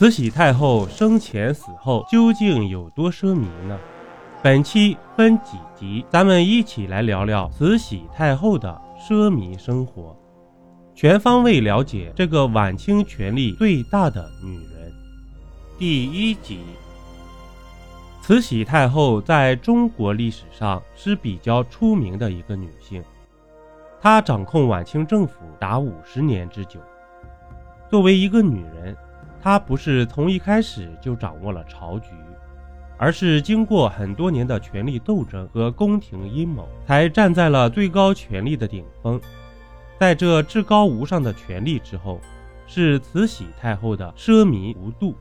慈禧太后生前死后究竟有多奢靡呢？本期分几集，咱们一起来聊聊慈禧太后的奢靡生活，全方位了解这个晚清权力最大的女人。第一集，慈禧太后在中国历史上是比较出名的一个女性，她掌控晚清政府达五十年之久。作为一个女人，她不是从一开始就掌握了朝局。而是经过很多年的权力斗争和宫廷阴谋，才站在了最高权力的顶峰。在这至高无上的权力之后，是慈禧太后的奢靡无度。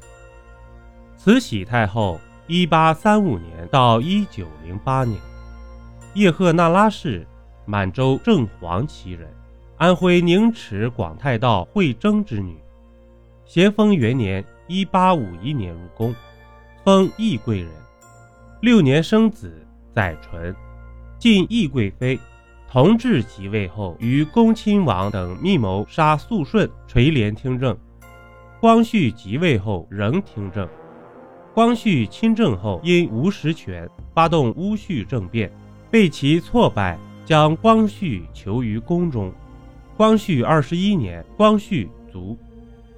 慈禧太后，一八三五年到一九零八年，叶赫那拉氏，满洲正黄旗人，安徽宁池广泰道惠征之女。咸丰元年（一八五一年）入宫。封懿贵人，六年生子载淳，晋懿贵妃。同治即位后，与恭亲王等密谋杀肃顺，垂帘听政。光绪即位后仍听政。光绪亲政后，因无实权，发动戊戌政变，被其挫败，将光绪囚于宫中。光绪二十一年，光绪卒。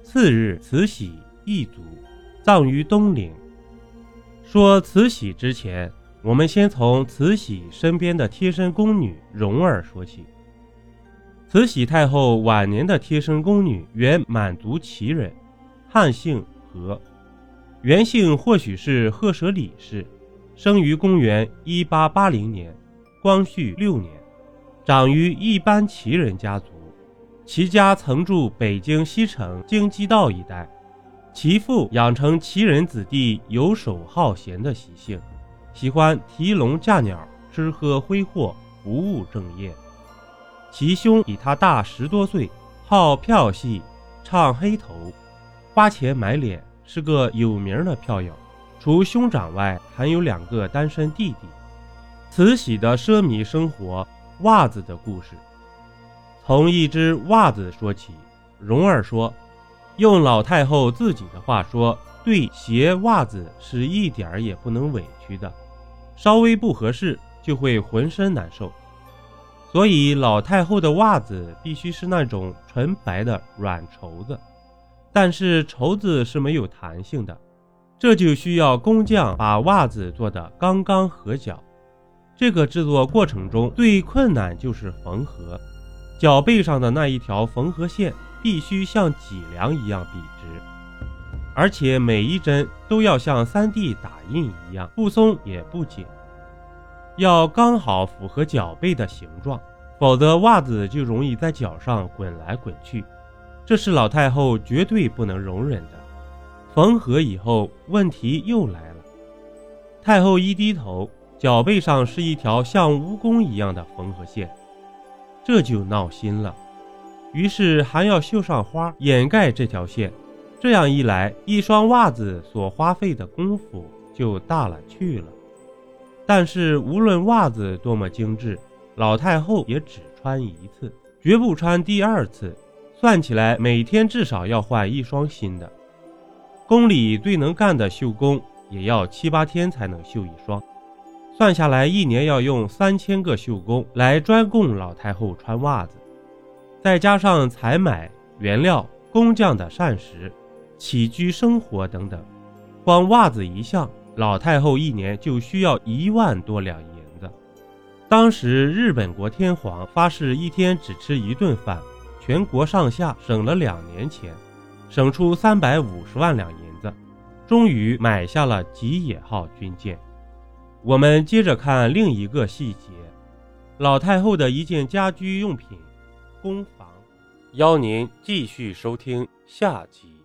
次日，慈禧亦卒，葬于东陵。说慈禧之前，我们先从慈禧身边的贴身宫女蓉儿说起。慈禧太后晚年的贴身宫女原满族旗人，汉姓何，原姓或许是赫舍里氏，生于公元一八八零年，光绪六年，长于一般旗人家族，其家曾住北京西城京畿道一带。其父养成奇人子弟游手好闲的习性，喜欢提笼架鸟、吃喝挥霍，不务正业。其兄比他大十多岁，好票戏，唱黑头，花钱买脸，是个有名的票友。除兄长外，还有两个单身弟弟。慈禧的奢靡生活，袜子的故事，从一只袜子说起。蓉儿说。用老太后自己的话说，对鞋袜子是一点儿也不能委屈的，稍微不合适就会浑身难受。所以老太后的袜子必须是那种纯白的软绸子，但是绸子是没有弹性的，这就需要工匠把袜子做得刚刚合脚。这个制作过程中最困难就是缝合，脚背上的那一条缝合线。必须像脊梁一样笔直，而且每一针都要像 3D 打印一样不松也不紧，要刚好符合脚背的形状，否则袜子就容易在脚上滚来滚去，这是老太后绝对不能容忍的。缝合以后，问题又来了，太后一低头，脚背上是一条像蜈蚣一样的缝合线，这就闹心了。于是还要绣上花掩盖这条线，这样一来，一双袜子所花费的功夫就大了去了。但是无论袜子多么精致，老太后也只穿一次，绝不穿第二次。算起来，每天至少要换一双新的。宫里最能干的绣工也要七八天才能绣一双，算下来一年要用三千个绣工来专供老太后穿袜子。再加上采买原料、工匠的膳食、起居生活等等，光袜子一项，老太后一年就需要一万多两银子。当时日本国天皇发誓一天只吃一顿饭，全国上下省了两年钱，省出三百五十万两银子，终于买下了吉野号军舰。我们接着看另一个细节，老太后的一件家居用品。工房，邀您继续收听下集。